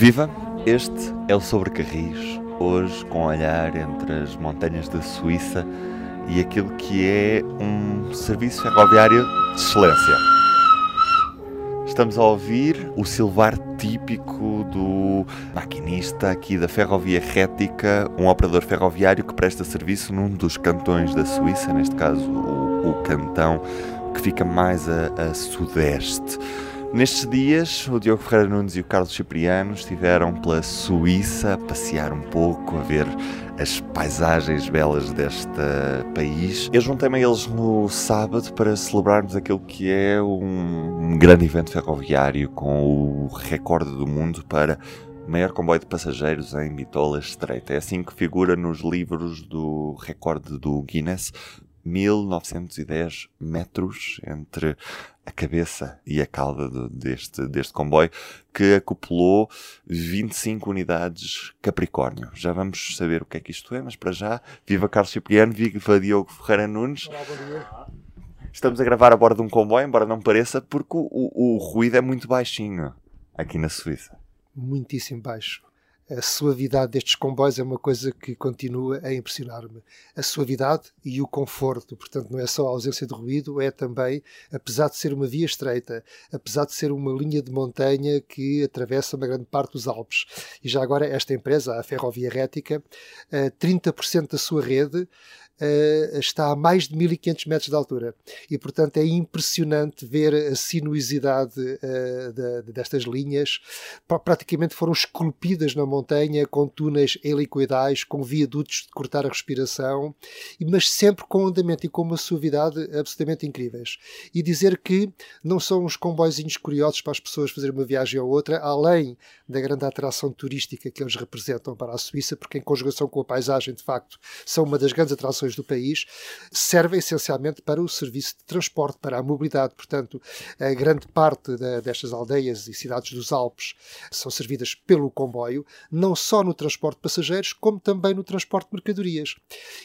Viva! Este é o Sobre Carris, hoje com um olhar entre as montanhas da Suíça e aquilo que é um serviço ferroviário de excelência. Estamos a ouvir o silvar típico do maquinista aqui da Ferrovia Rética, um operador ferroviário que presta serviço num dos cantões da Suíça, neste caso o, o cantão que fica mais a, a sudeste. Nestes dias, o Diogo Ferreira Nunes e o Carlos Cipriano estiveram pela Suíça a passear um pouco, a ver as paisagens belas deste país. Eu juntei-me a eles no sábado para celebrarmos aquilo que é um, grande evento ferroviário com o recorde do mundo para maior comboio de passageiros em bitola estreita. É assim que figura nos livros do recorde do Guinness. 1910 metros entre a cabeça e a cauda de, deste, deste comboio, que acoplou 25 unidades Capricórnio. Já vamos saber o que é que isto é, mas para já, viva Carlos Cipriano, viva Diogo Ferreira Nunes. Olá. Estamos a gravar a bordo de um comboio, embora não pareça, porque o, o, o ruído é muito baixinho aqui na Suíça. Muitíssimo baixo a suavidade destes comboios é uma coisa que continua a impressionar-me. A suavidade e o conforto, portanto, não é só a ausência de ruído, é também, apesar de ser uma via estreita, apesar de ser uma linha de montanha que atravessa uma grande parte dos Alpes. E já agora, esta empresa, a Ferrovia Rética, 30% eh, da sua rede uh, está a mais de 1500 metros de altura. E, portanto, é impressionante ver a sinuosidade uh, de, destas linhas. Praticamente foram esculpidas na montanha com túneis helicoidais, com viadutos de cortar a respiração, mas sempre com andamento e com uma suavidade absolutamente incríveis. E dizer que não são uns comboizinhos curiosos para as pessoas fazerem uma viagem ou outra, além da grande atração turística que eles representam para a Suíça, porque em conjugação com a paisagem, de facto, são uma das grandes atrações do país, servem essencialmente para o serviço de transporte, para a mobilidade. Portanto, a grande parte da, destas aldeias e cidades dos Alpes são servidas pelo comboio, não só no transporte de passageiros, como também no transporte de mercadorias.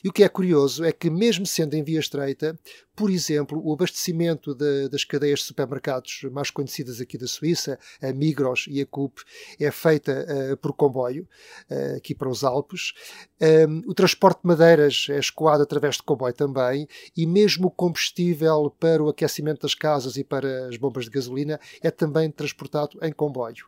E o que é curioso é que, mesmo sendo em via estreita, por exemplo, o abastecimento de, das cadeias de supermercados mais conhecidas aqui da Suíça, a Migros e a Coop, é feita uh, por comboio, uh, aqui para os Alpes. Um, o transporte de madeiras é escoado através de comboio também, e mesmo o combustível para o aquecimento das casas e para as bombas de gasolina é também transportado em comboio.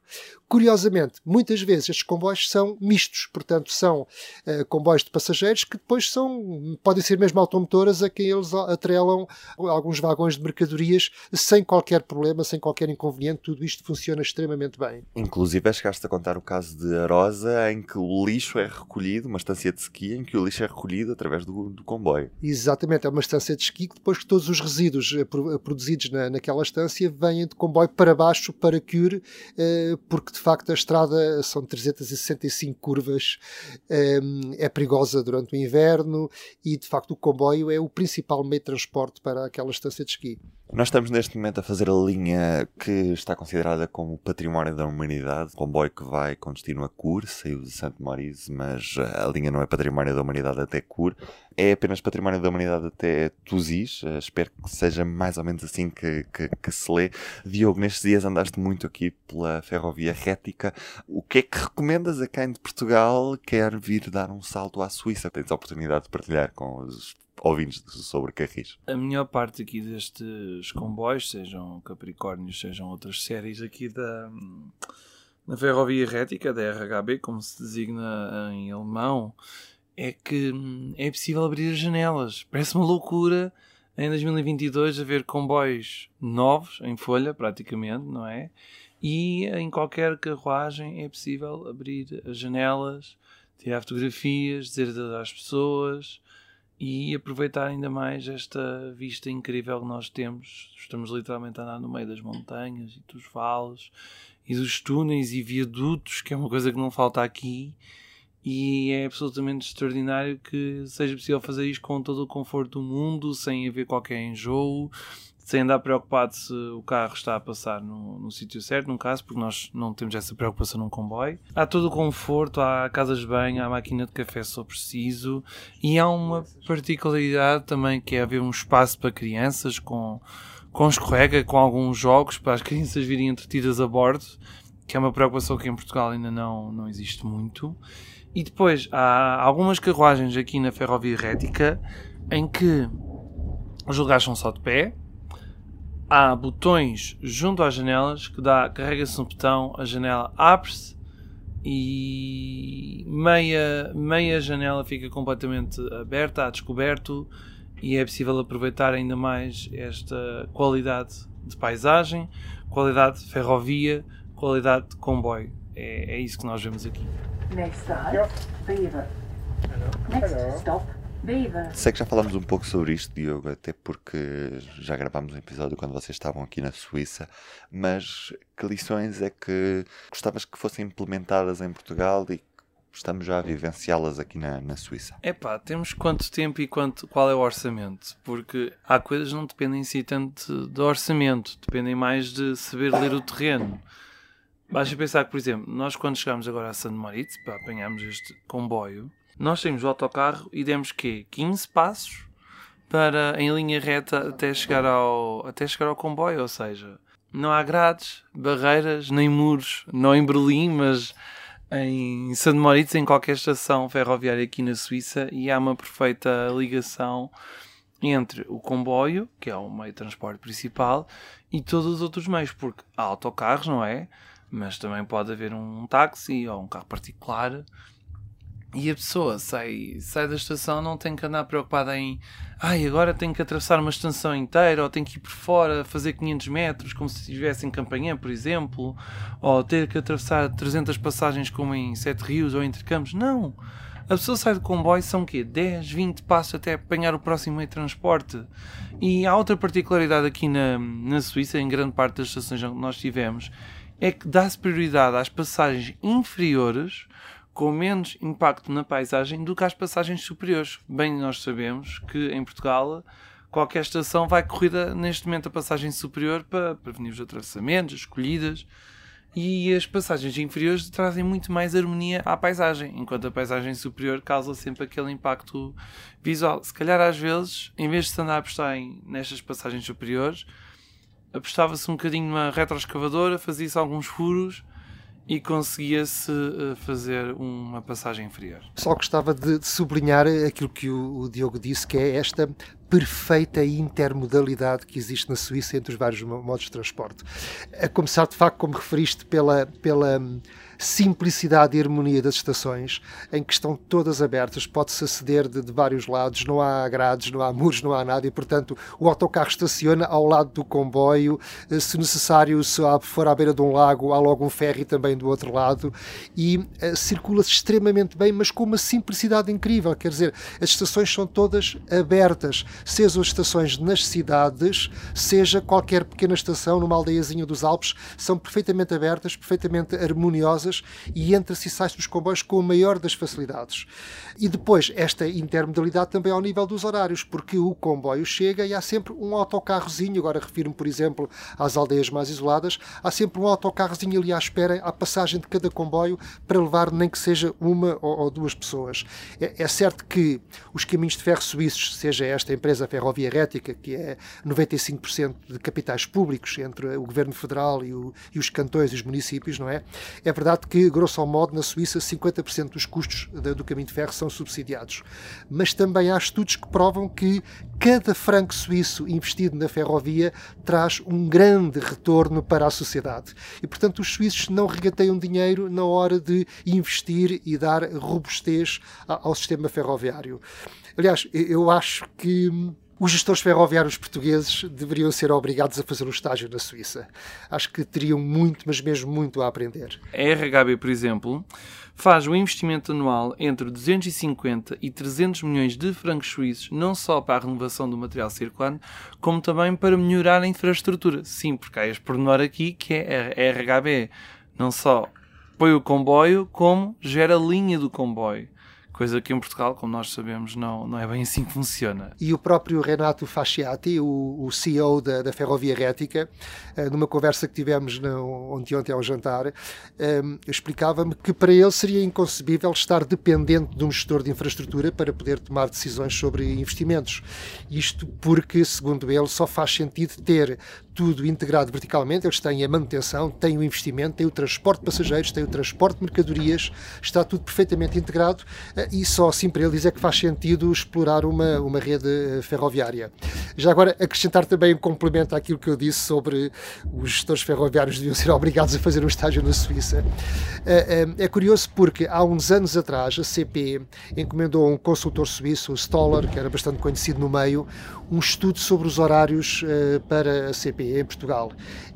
Curiosamente, muitas vezes estes comboios são mistos, portanto, são uh, comboios de passageiros que depois são, podem ser mesmo automotoras a quem eles atrelam alguns vagões de mercadorias sem qualquer problema, sem qualquer inconveniente. Tudo isto funciona extremamente bem. Inclusive, chegaste a contar o caso de Arosa, em que o lixo é recolhido, uma estância de esqui, em que o lixo é recolhido através do, do comboio. Exatamente, é uma estância de esqui que depois que todos os resíduos eh, eh, produzidos na, naquela estância vêm de comboio para baixo, para Cure, eh, porque de facto a estrada são 365 curvas, é perigosa durante o inverno e de facto o comboio é o principal meio de transporte para aquela estância de esqui. Nós estamos neste momento a fazer a linha que está considerada como património da humanidade, o comboio que vai com destino a Cur, saiu de Santo Maurice, mas a linha não é património da humanidade até Cur, é apenas património da humanidade até Tuzis, uh, espero que seja mais ou menos assim que, que, que, se lê. Diogo, nestes dias andaste muito aqui pela ferrovia rética, o que é que recomendas a quem de Portugal quer vir dar um salto à Suíça? Tens a oportunidade de partilhar com os ouvintes sobre Carris. A melhor parte aqui destes comboios, sejam Capricórnios, sejam outras séries aqui da, da Ferrovia Rética, da RHB, como se designa em alemão, é que é possível abrir as janelas. Parece uma loucura em 2022 haver comboios novos, em folha praticamente, não é? E em qualquer carruagem é possível abrir as janelas, tirar fotografias, dizer às pessoas e aproveitar ainda mais esta vista incrível que nós temos. Estamos literalmente a andar no meio das montanhas e dos vales e dos túneis e viadutos, que é uma coisa que não falta aqui. E é absolutamente extraordinário que seja possível fazer isto com todo o conforto do mundo, sem haver qualquer enjoo, sem andar preocupado se o carro está a passar no, no sítio certo, num caso, porque nós não temos essa preocupação num comboio. Há todo o conforto, há casas de banho, há máquina de café se preciso, e há uma particularidade também que é haver um espaço para crianças com, com escorrega, com alguns jogos para as crianças virem entretidas a bordo que é uma preocupação que em Portugal ainda não, não existe muito. E depois há algumas carruagens aqui na Ferrovia Rética em que os lugares são só de pé. Há botões junto às janelas que dá, carrega-se um botão, a janela abre-se e meia, meia janela fica completamente aberta, a descoberto e é possível aproveitar ainda mais esta qualidade de paisagem, qualidade de ferrovia, qualidade de comboio. É, é isso que nós vemos aqui. Next stop, Beaver. Next stop, Sei que já falámos um pouco sobre isto, Diogo, até porque já gravámos um episódio quando vocês estavam aqui na Suíça, mas que lições é que gostavas que fossem implementadas em Portugal e estamos já a vivenciá-las aqui na, na Suíça? É pá, temos quanto tempo e quanto, qual é o orçamento? Porque há coisas que não dependem em si tanto do orçamento, dependem mais de saber ler o terreno. Basta pensar que, por exemplo, nós quando chegámos agora a San Moritz, para apanharmos este comboio, nós saímos do autocarro e demos quê? 15 passos para, em linha reta até chegar ao, até chegar ao comboio, ou seja, não há grades, barreiras, nem muros, não em Berlim, mas em San Moritz, em qualquer estação ferroviária aqui na Suíça, e há uma perfeita ligação entre o comboio, que é o meio de transporte principal, e todos os outros meios, porque há autocarros, não é? mas também pode haver um táxi ou um carro particular e a pessoa sai, sai da estação não tem que andar preocupada em ai, agora tenho que atravessar uma estação inteira ou tenho que ir por fora fazer 500 metros como se estivesse em Campanhã, por exemplo ou ter que atravessar 300 passagens como em Sete Rios ou entre campos, não a pessoa sai do comboio, são o quê? 10, 20 passos até apanhar o próximo meio de transporte. E há outra particularidade aqui na, na Suíça, em grande parte das estações que nós tivemos, é que dá-se prioridade às passagens inferiores com menos impacto na paisagem do que às passagens superiores. Bem, nós sabemos que em Portugal qualquer estação vai corrida neste momento a passagem superior para prevenir os atravessamentos, as escolhidas e as passagens inferiores trazem muito mais harmonia à paisagem, enquanto a paisagem superior causa sempre aquele impacto visual. Se calhar às vezes, em vez de se andar a apostar nestas passagens superiores, apostava-se um bocadinho numa retroescavadora, fazia-se alguns furos e conseguia-se eh, fazer uma passagem inferior. Só gostava de, sublinhar aquilo que o, o, Diogo disse, que é esta perfeita intermodalidade que existe na Suíça entre os vários modos de transporte. A começar, de facto, como referiste, pela, pela simplicidade e harmonia das estações, em que estão todas abertas, pode-se aceder de, de, vários lados, não há grades, não há muros, não há nada, e portanto o autocarro estaciona ao lado do comboio, eh, se necessário, se for à beira de um lago, há logo um ferry também do outro lado, e uh, circula-se extremamente bem, mas com uma simplicidade incrível, quer dizer, as estações são todas abertas, seja as estações nas cidades, seja qualquer pequena estação numa aldeiazinha dos Alpes, são perfeitamente abertas, perfeitamente harmoniosas, e entra-se e sai-se dos comboios com a maior das facilidades. E depois, esta intermodalidade também ao nível dos horários, porque o comboio chega e há sempre um autocarrozinho, agora refiro-me, por exemplo, às aldeias mais isoladas, há sempre um autocarrozinho ali à espera, à passagem de cada comboio, para levar nem que seja uma ou, duas pessoas. É, é, certo que os caminhos de ferro suíços, seja esta empresa Ferrovia Rética, que é 95% de capitais públicos entre o governo federal e, o, e os cantões e os municípios, não é? É verdade que, grosso modo, na Suíça, 50% dos custos do caminho de ferro são subsidiados. Mas também há estudos que provam que cada franco suíço investido na ferrovia traz um grande retorno para a sociedade. E, portanto, os suíços não regateiam dinheiro na hora de investir e dar robustez ao sistema ferroviário. Aliás, eu acho que os gestores ferroviários portugueses deveriam ser obrigados a fazer um estágio na Suíça. Acho que teriam muito, mas mesmo muito a aprender. A RHB, por exemplo, faz um investimento anual entre 250 e 300 milhões de francos suíços, não só para a renovação do material circulante, como também para melhorar a infraestrutura. Sim, porque há este pormenor aqui que é a RHB não só põe o comboio, como gera a linha do comboio Coisa que em Portugal, como nós sabemos, não, não é bem assim que funciona. E o próprio Renato Fasciati, o, o CEO da, da Ferrovia Rética, uh, numa conversa que tivemos no, ontem, ontem ao jantar, um, explicava-me que para ele seria inconcebível estar dependente de um gestor de infraestrutura para poder tomar decisões sobre investimentos. Isto porque, segundo ele, só faz sentido ter tudo integrado verticalmente. Eles têm a manutenção, têm o investimento, têm o transporte de passageiros, têm o transporte de mercadorias, está tudo perfeitamente integrado eh, e só assim para eles é que faz sentido explorar uma, uma rede eh, ferroviária. Já agora, acrescentar também um complemento àquilo que eu disse sobre os gestores ferroviários deviam ser obrigados a fazer um estágio na Suíça. Eh, é curioso porque há uns anos atrás a CP encomendou a um consultor suíço, o Stoller, que era bastante conhecido no meio, um estudo sobre os horários para a CP em Portugal.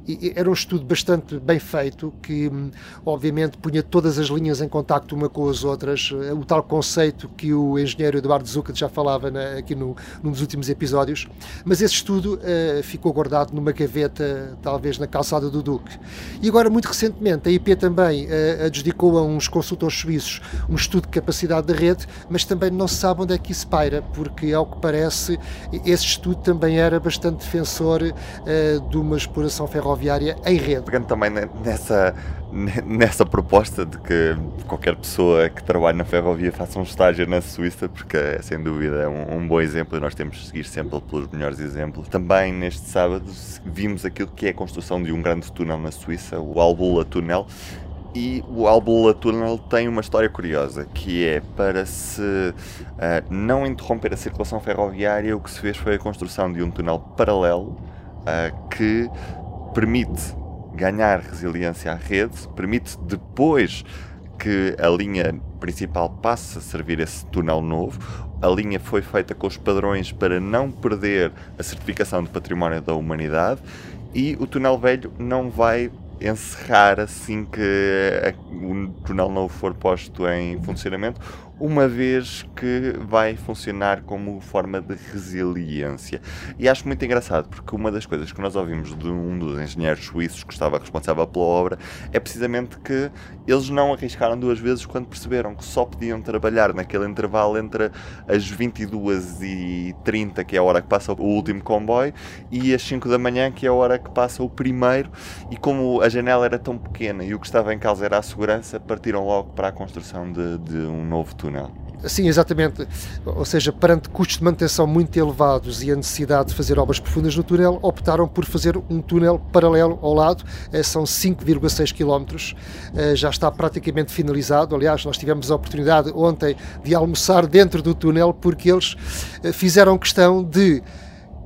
E era um estudo bastante bem feito, que hum, obviamente punha todas as linhas em contacto uma com as outras, eh, o tal conceito que o engenheiro Eduardo Zucca já falava na, aqui no, num dos últimos episódios, mas esse estudo uh, ficou guardado numa gaveta, talvez na calçada do Duque. E agora, muito recentemente, a IP também uh, adjudicou a uns consultores suíços um estudo de capacidade da rede, mas também não se sabe onde é que isso paira, porque, ao que parece, esse estudo também era bastante defensor uh, de uma exploração ferroviária em rede. Pegando também nessa, nessa proposta de que qualquer pessoa que trabalhe na ferrovia faça um estágio na Suíça, porque é sem dúvida um, um bom exemplo e nós temos de seguir sempre pelos melhores exemplos. Também neste sábado vimos aquilo que é a construção de um grande túnel na Suíça, o Albula Tunnel, e o Albula Tunnel tem uma história curiosa, que é para se uh, não interromper a circulação ferroviária, o que se fez foi a construção de um túnel paralelo uh, que permite ganhar resiliência à rede, permite depois que a linha principal passe a servir esse túnel novo. A linha foi feita com os padrões para não perder a certificação de património da humanidade e o túnel velho não vai encerrar assim que o túnel novo for posto em funcionamento uma vez que vai funcionar como forma de resiliência. E acho muito engraçado, porque uma das coisas que nós ouvimos de um dos engenheiros suíços que estava responsável pela obra é precisamente que eles não arriscaram duas vezes quando perceberam que só podiam trabalhar naquele intervalo entre as 22h30, que é a hora que passa o último comboio, e as 5 da manhã, que é a hora que passa o primeiro. E como a janela era tão pequena e o que estava em causa era a segurança, partiram logo para a construção de, de um novo túnel túnel. Sim, exatamente. Ou seja, perante custos de manutenção muito elevados e a necessidade de fazer obras profundas no túnel, optaram por fazer um túnel paralelo ao lado. Eh, são 5,6 km. Eh, já está praticamente finalizado. Aliás, nós tivemos a oportunidade ontem de almoçar dentro do túnel porque eles eh, fizeram questão de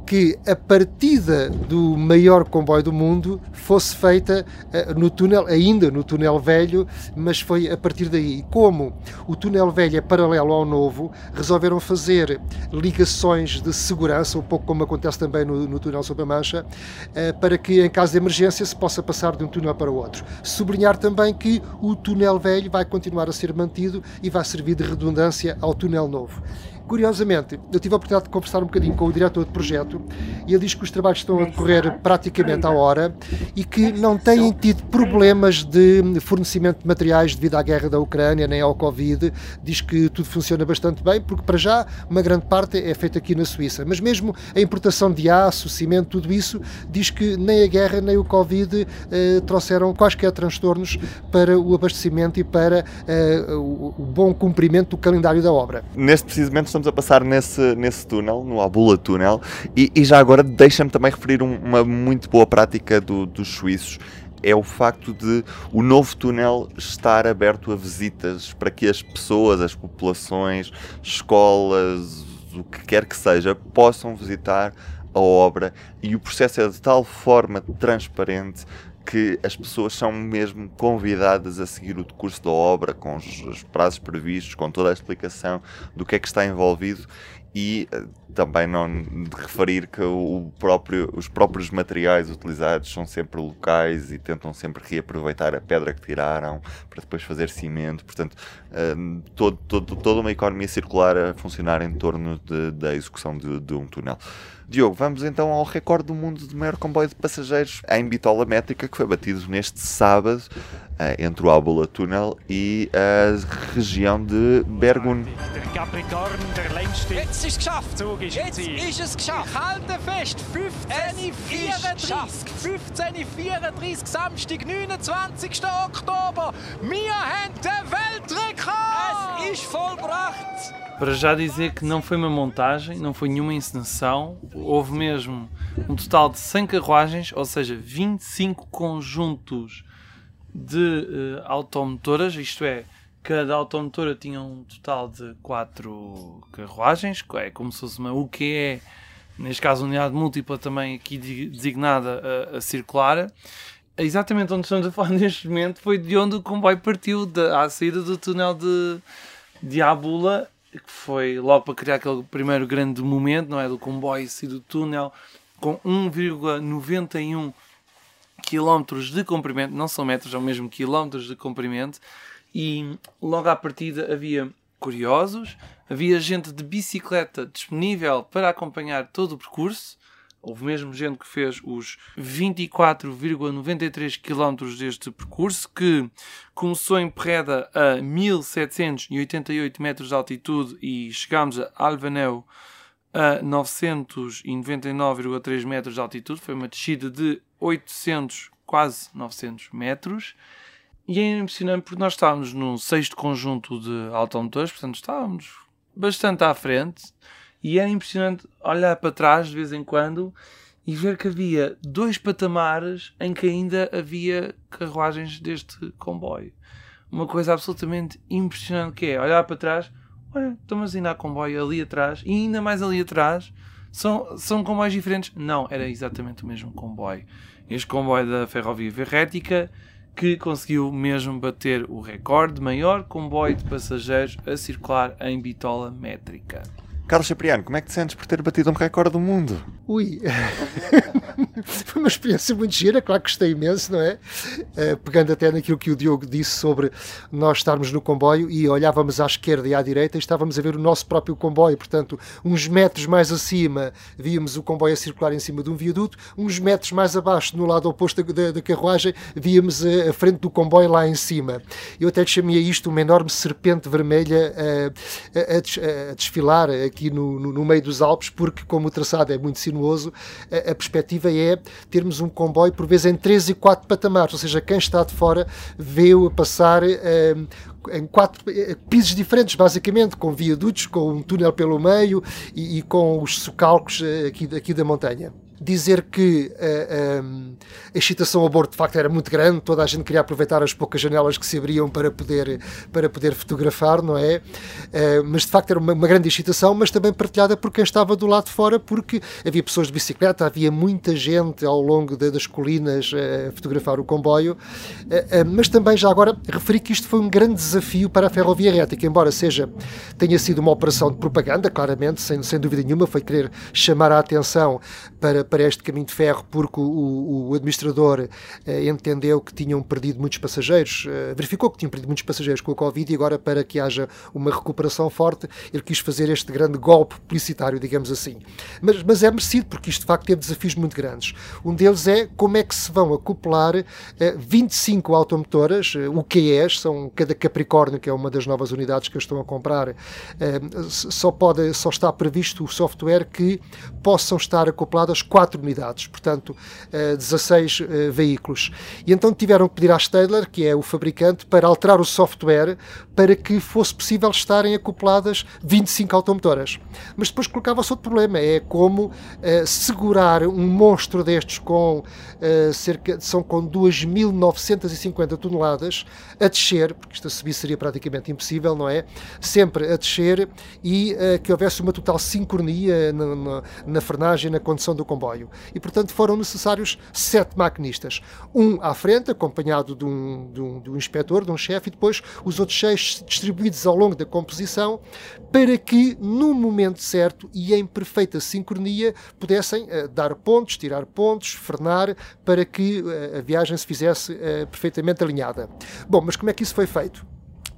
que a partida do maior comboio do mundo fosse feita uh, no túnel, ainda no túnel velho, mas foi a partir daí. Como o túnel velho é paralelo ao novo, resolveram fazer ligações de segurança, um pouco como acontece também no, no túnel sobre a Mancha, uh, para que em caso de emergência se possa passar de um túnel para o outro. Sublinhar também que o túnel velho vai continuar a ser mantido e vai servir de redundância ao túnel novo. Curiosamente, eu tive a oportunidade de conversar um bocadinho com o diretor de projeto e ele diz que os trabalhos estão a decorrer praticamente à hora e que não têm tido problemas de fornecimento de materiais devido à guerra da Ucrânia nem ao Covid. Diz que tudo funciona bastante bem, porque para já uma grande parte é feita aqui na Suíça. Mas mesmo a importação de aço, cimento, tudo isso, diz que nem a guerra nem o Covid eh, trouxeram quaisquer transtornos para o abastecimento e para eh, o, o bom cumprimento do calendário da obra. Neste precisamente estamos a passar nesse, nesse túnel, no Abula Túnel, e, e já agora deixa-me também referir um, uma muito boa prática do, dos suíços, é o facto de o novo túnel estar aberto a visitas para que as pessoas, as populações, escolas, o que quer que seja, possam visitar a obra. E o processo é de tal forma transparente que as pessoas são mesmo convidadas a seguir o curso da obra com os, prazos previstos, com toda a explicação do que é que está envolvido e uh, também não de referir que o próprio, os próprios materiais utilizados são sempre locais e tentam sempre reaproveitar a pedra que tiraram para depois fazer cimento. Portanto, uh, todo, todo, toda uma economia circular a funcionar em torno de, da execução de, de um túnel. Diogo, vamos então ao recorde do mundo de maior comboio de passageiros em bitola métrica que foi batido neste sábado uh, entre o Albula Tunnel e a região de Bergun. Capricorn, der längste Jetzt ist es geschafft. Zug ist Jetzt ist es geschafft. Ich halte fest, 15.34. 15.34, Samstag, 29. Oktober. Wir haben den Weltrekord. Es ist vollbracht. Para já dizer que não foi uma montagem, não foi nenhuma encenação, houve mesmo um total de 100 carruagens, ou seja, 25 conjuntos de uh, automotoras, isto é, cada automotora tinha um total de 4 carruagens, é como se fosse uma UQE, neste caso unidade múltipla também aqui designada a, a circular. Exatamente onde estamos a falar neste momento foi de onde o comboio partiu, de, à saída do túnel de, de Abula que foi logo para criar aquele primeiro grande momento, não é? Do comboio e do túnel, com 1,91 km de comprimento, não são metros, são mesmo quilómetros de comprimento, e logo à partida havia curiosos, havia gente de bicicleta disponível para acompanhar todo o percurso, Houve mesmo gente que fez os 24,93 km deste percurso, que começou em Perreda a 1788 metros de altitude e chegámos a Alvaneu a 999,3 metros de altitude. Foi uma descida de 800, quase 900 metros. E é impressionante porque nós estávamos no sexto conjunto de automotores, portanto estávamos bastante à frente e era impressionante olhar para trás de vez em quando e ver que havia dois patamares em que ainda havia carruagens deste comboio. Uma coisa absolutamente impressionante que é olhar para trás, olha, estamos ainda a comboio ali atrás e ainda mais ali atrás. São, são comboios diferentes? Não, era exatamente o mesmo comboio. Este comboio da Ferrovia Ferrética que conseguiu mesmo bater o recorde maior comboio de passageiros a circular em bitola métrica. Carlos Cipriano, como é que te sentes por ter batido um recorde do mundo? Ui, foi uma experiência muito gira, claro que gostei imenso, não é? Uh, pegando até naquilo que o Diogo disse sobre nós estarmos no comboio e olhávamos à esquerda e à direita e estávamos a ver o nosso próprio comboio, portanto, uns metros mais acima víamos o comboio a circular em cima de um viaduto, uns metros mais abaixo, no lado oposto da, da carruagem, víamos a, a, frente do comboio lá em cima. Eu até chamei isto uma enorme serpente vermelha a, a, a desfilar aqui no, no, no, meio dos Alpes, porque como o traçado é muito sinuoso, a, a, perspectiva é termos um comboio por vezes em 3 e 4 patamares, ou seja, quem está de fora vê-o passar eh, em quatro eh, pisos diferentes, basicamente, com viadutos, com um túnel pelo meio e, e com os socalcos eh, aqui, aqui da montanha dizer que uh, a excitação a bordo de facto era muito grande, toda a gente queria aproveitar as poucas janelas que se abriam para poder, para poder fotografar, não é? Uh, mas de facto era uma, uma, grande excitação, mas também partilhada por quem estava do lado de fora, porque havia pessoas de bicicleta, havia muita gente ao longo de, das colinas uh, a fotografar o comboio, mas também já agora referi que isto foi um grande desafio para a Ferrovia Rética, embora seja, tenha sido uma operação de propaganda, claramente, sem, sem dúvida nenhuma, foi querer chamar a atenção para para este caminho de ferro porque o, o administrador eh, entendeu que tinham perdido muitos passageiros, eh, verificou que tinham perdido muitos passageiros com a Covid e agora para que haja uma recuperação forte ele quis fazer este grande golpe publicitário, digamos assim. Mas, mas é merecido porque isto de facto teve desafios muito grandes. Um deles é como é que se vão acoplar eh, 25 automotoras, eh, UQEs, são cada Capricórnio, que é uma das novas unidades que estão a comprar, eh, só, pode, só está previsto o software que possam estar acopladas quatro unidades, portanto, 16 uh, uh, veículos. E então tiveram que pedir à Stadler, que é o fabricante, para alterar o software para que fosse possível estarem acopladas 25 automotoras. Mas depois colocava-se outro problema, é como uh, segurar um monstro destes com cerca, são com 2.950 toneladas a descer, porque isto a subir seria praticamente impossível, não é? Sempre a descer e que houvesse uma total sincronia na, na, na frenagem, na condução do comboio. E, portanto, foram necessários sete maquinistas. Um à frente, acompanhado de um, de um, de um inspetor, de um chefe, e depois os outros seis distribuídos ao longo da composição para que, no momento certo e em perfeita sincronia, pudessem uh, dar pontos, tirar pontos, frenar, para que uh, a viagem se fizesse uh, perfeitamente alinhada. Bom, mas como é que isso foi feito?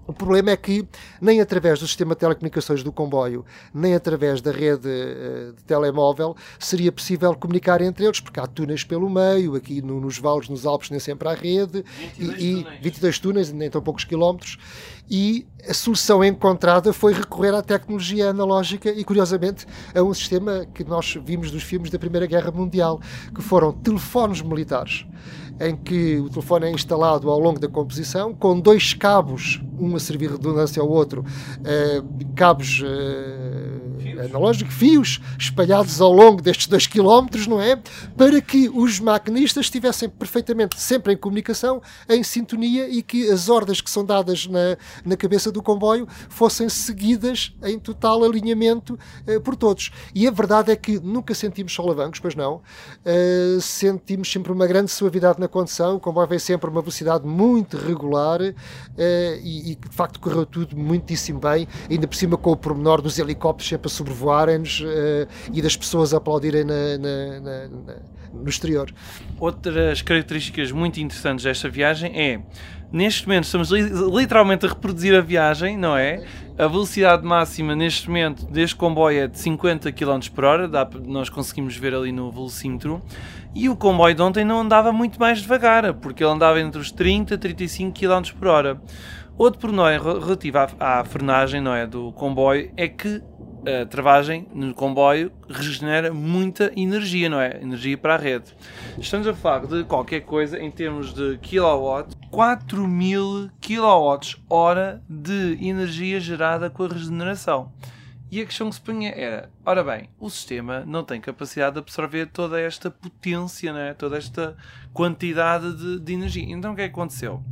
O problema é que nem através do sistema de telecomunicações do comboio, nem através da rede uh, de telemóvel seria possível comunicar entre eles, porque há túneis pelo meio, aqui no, nos vales, nos Alpes, nem sempre há rede, 22 e, túneis. 22 túneis, nem tão poucos quilómetros, e a solução encontrada foi recorrer à tecnologia analógica e, curiosamente, a um sistema que nós vimos dos filmes da Primeira Guerra Mundial, que foram telefones militares em que o telefone é instalado ao longo da composição, com dois cabos, um a servir redundância ao outro, eh, cabos eh, analógicos, fios espalhados ao longo destes dois quilómetros, não é? Para que os maquinistas estivessem perfeitamente sempre em comunicação, em sintonia e que as ordens que são dadas na, na cabeça do comboio fossem seguidas em total alinhamento eh, por todos. E a verdade é que nunca sentimos solavancos, pois não. Uh, sentimos sempre uma grande suavidade na na condução, o comboio veio sempre a uma velocidade muito regular uh, e, e, de facto correu tudo muitíssimo bem, ainda por cima com o pormenor dos helicópteros sempre a sobrevoarem-nos uh, e das pessoas a aplaudirem na, na, na, no exterior. Outras características muito interessantes desta viagem é neste momento estamos literalmente a reproduzir a viagem, não é? A velocidade máxima neste momento deste comboio é de 50 km por hora, dá, nós conseguimos ver ali no velocímetro. E o comboio de ontem não andava muito mais devagar, porque ele andava entre os 30 e 35 km por hora. Outro pormenor relativo à, à frenagem não é, do comboio é que a travagem no comboio regenera muita energia, não é? Energia para a rede. Estamos a falar de qualquer coisa em termos de kilowatt, 4000 kWh de energia gerada com a regeneração. E a questão que se punha era: ora bem, o sistema não tem capacidade de absorver toda esta potência, não é? toda esta quantidade de, de energia. Então o que é que aconteceu?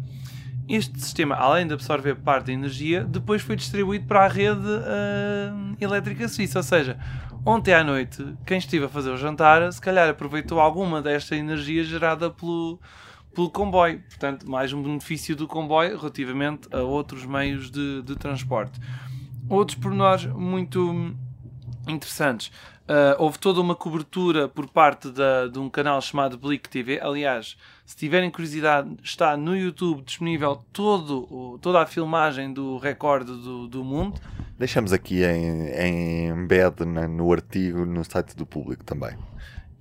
Este sistema, além de absorver parte da energia, depois foi distribuído para a rede uh, elétrica suíça. Ou seja, ontem à noite, quem estive a fazer o jantar, se calhar aproveitou alguma desta energia gerada pelo, pelo comboio. Portanto, mais um benefício do comboio relativamente a outros meios de, de transporte. Outros pormenores muito interessantes. Uh, houve toda uma cobertura por parte da, de um canal chamado Blick TV. Aliás, se tiverem curiosidade, está no YouTube disponível todo, toda a filmagem do recorde do, do mundo. Deixamos aqui em, em embed no artigo no site do público também.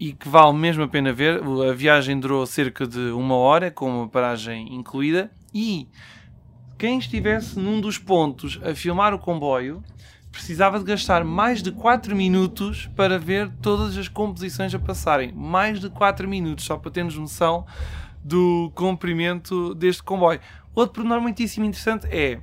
E que vale mesmo a pena ver. A viagem durou cerca de uma hora, com uma paragem incluída. E quem estivesse num dos pontos a filmar o comboio precisava de gastar mais de 4 minutos para ver todas as composições a passarem. Mais de 4 minutos, só para termos noção do comprimento deste comboio. Outro pormenor muitíssimo interessante é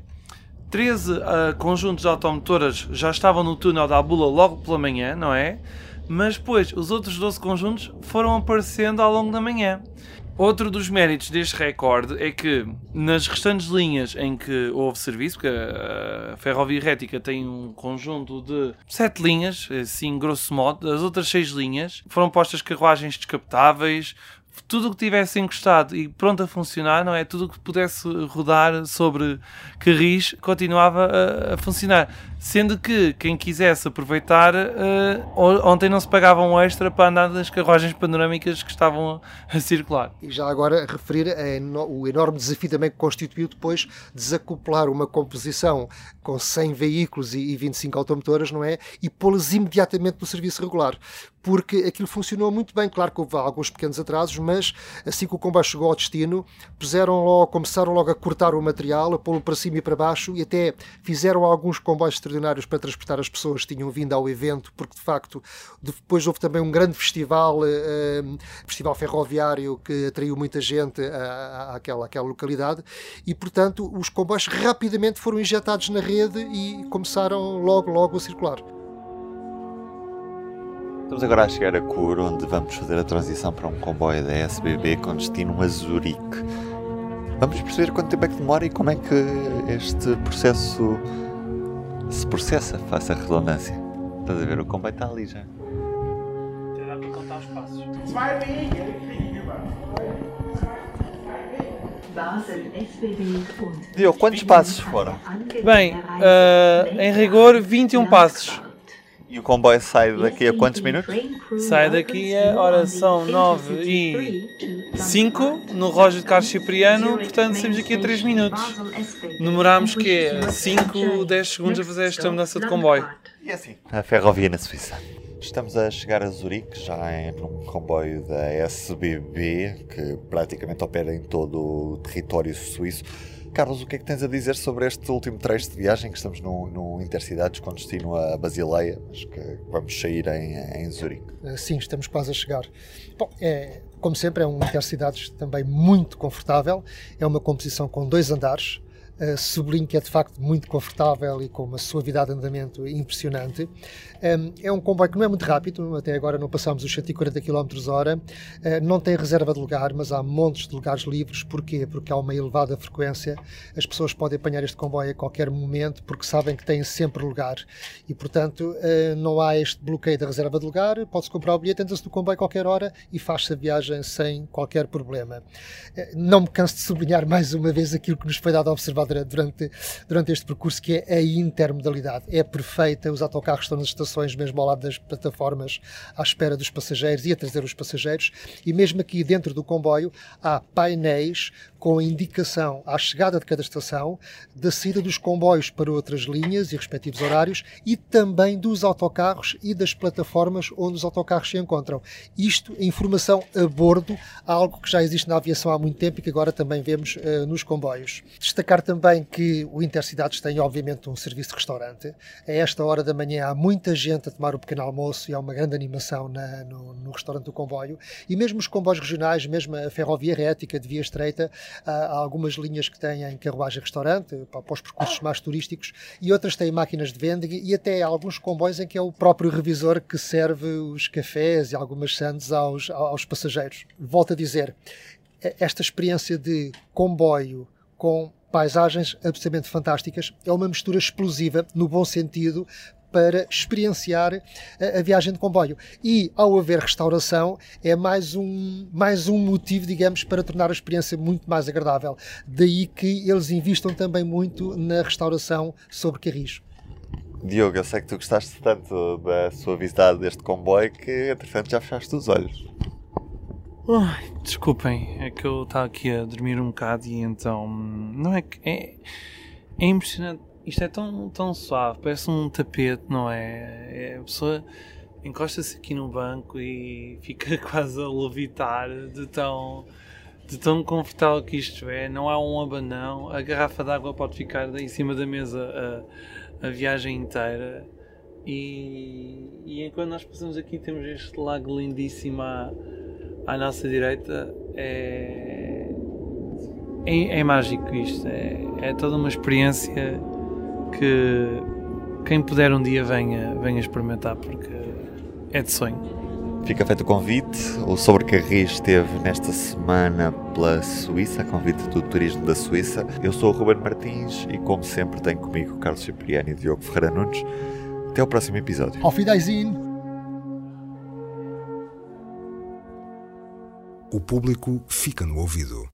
13 uh, conjuntos de automotoras já estavam no túnel da Abula logo pela manhã, não é? Mas depois os outros 12 conjuntos foram aparecendo ao longo da manhã. Outro dos méritos deste recorde é que nas restantes linhas em que houve serviço, porque a Ferrovia Rética tem um conjunto de sete linhas, assim grosso modo, as outras seis linhas foram postas carruagens descapotáveis, tudo o que tivesse encostado e pronto a funcionar, não é? Tudo o que pudesse rodar sobre carris continuava a, a funcionar. Sendo que quem quisesse aproveitar, uh, ontem não se pagava um extra para andar nas carruagens panorâmicas que estavam a, circular. E já agora referir o enorme desafio também que constituiu depois desacoplar uma composição com 100 veículos e 25 automotoras, não é? E pô-las imediatamente no serviço regular. Porque aquilo funcionou muito bem. Claro que houve alguns pequenos atrasos, mas assim que o comboio chegou ao destino, puseram logo, começaram logo a cortar o material, a pô-lo para cima e para baixo e até fizeram alguns comboios extraordinários para transportar as pessoas que tinham vindo ao evento, porque de facto depois houve também um grande festival, uh, festival ferroviário que atraiu muita gente à, àquela, àquela localidade e portanto os comboios rapidamente foram injetados na rede e começaram logo, logo a circular. Estamos agora a chegar a Cur, onde vamos fazer a transição para um comboio da SBB com destino a Zurique. Vamos perceber quanto tempo é que demora e como é que este processo se processa, faça a redundância. Estás a ver? O comboio está ali já. Já dá para contar os passos. Diogo, quantos passos foram? Bem, uh, em rigor, 21 passos. E o comboio sai daqui a quantos minutos? Sai daqui a, ora, são 9 e 5 no relógio de Carlos Cipriano, portanto saímos aqui a 3 minutos. Demorámos que é 5, 10 segundos a fazer esta mudança de comboio. E assim, a ferrovia na Suíça. Estamos a chegar a Zurique, já em um comboio da SBB, que praticamente opera em todo o território suíço. Carlos, o que é que tens a dizer sobre este último trecho de viagem que estamos no, no Intercidades com destino a Basileia, mas que vamos sair em, em Zurique? Eh, sim, estamos quase a chegar. Bom, é, como sempre, é um Intercidades também muito confortável. É uma composição com dois andares. Uh, sublinho que é de facto muito confortável e com uma suavidade de andamento impressionante. Um, é um comboio que não é muito rápido, até agora não passamos os 140 km hora, uh, não tem reserva de lugar, mas há montes de lugares livres. Porquê? Porque há uma elevada frequência, as pessoas podem apanhar este comboio a qualquer momento porque sabem que têm sempre lugar e, portanto, uh, não há este bloqueio da reserva de lugar, pode-se comprar o bilhete, entra-se no comboio a qualquer hora e faz-se a viagem sem qualquer problema. Não me canso de sublinhar mais uma vez aquilo que nos foi dado a observar durante, durante este percurso, que é a intermodalidade. É perfeita, os autocarros estão nas estações mesmo ao lado das plataformas, à espera dos passageiros e a trazer os passageiros. E mesmo aqui dentro do comboio há painéis com a indicação à chegada de cada estação, da saída dos comboios para outras linhas e respectivos horários e também dos autocarros e das plataformas onde os autocarros se encontram. Isto, informação a bordo, algo que já existe na aviação há muito tempo e que agora também vemos uh, nos comboios. Destacar também que o Intercidades tem, obviamente, um serviço de restaurante. A esta hora da manhã há muita gente a tomar o pequeno almoço e há uma grande animação na, no, no restaurante do comboio. E mesmo os comboios regionais, mesmo a ferrovia rética de via estreita, Há algumas linhas que têm carruagem-restaurante para os percursos mais turísticos e outras têm máquinas de venda e até alguns comboios em que é o próprio revisor que serve os cafés e algumas sandes aos, aos passageiros. Volto a dizer, esta experiência de comboio com paisagens absolutamente fantásticas. É uma mistura explosiva, no bom sentido, para experienciar a, a, viagem de comboio. E ao haver restauração, é mais um, mais um motivo, digamos, para tornar a experiência muito mais agradável. Daí que eles investam também muito na restauração sobre carris. Diogo, eu sei que tu gostaste tanto da suavidade deste comboio que, entretanto, já fechaste os olhos. Ai, desculpem, é que eu estava aqui a dormir um bocado e então. Não é que. É, é impressionante isto é tão, tão suave, parece um tapete, não é? é a pessoa encosta-se aqui no banco e fica quase a levitar de tão, de tão confortável que isto é. Não há um abanão, a garrafa d'água pode ficar em cima da mesa a, a viagem inteira. E, e enquanto nós passamos aqui, temos este lago lindíssimo à, à nossa direita. É, é, é mágico isto, é, é toda uma experiência que quem puder um dia venha, venha experimentar porque é de sonho. Fica feito o convite. O Sobre Carris esteve nesta semana pela Suíça, a convite do Turismo da Suíça. Eu sou o Ruben Martins e, como sempre, tenho comigo Carlos Cipriano e Diogo Ferreira Nunes. Até ao próximo episódio. Auf Wiedersehen! O público fica no ouvido.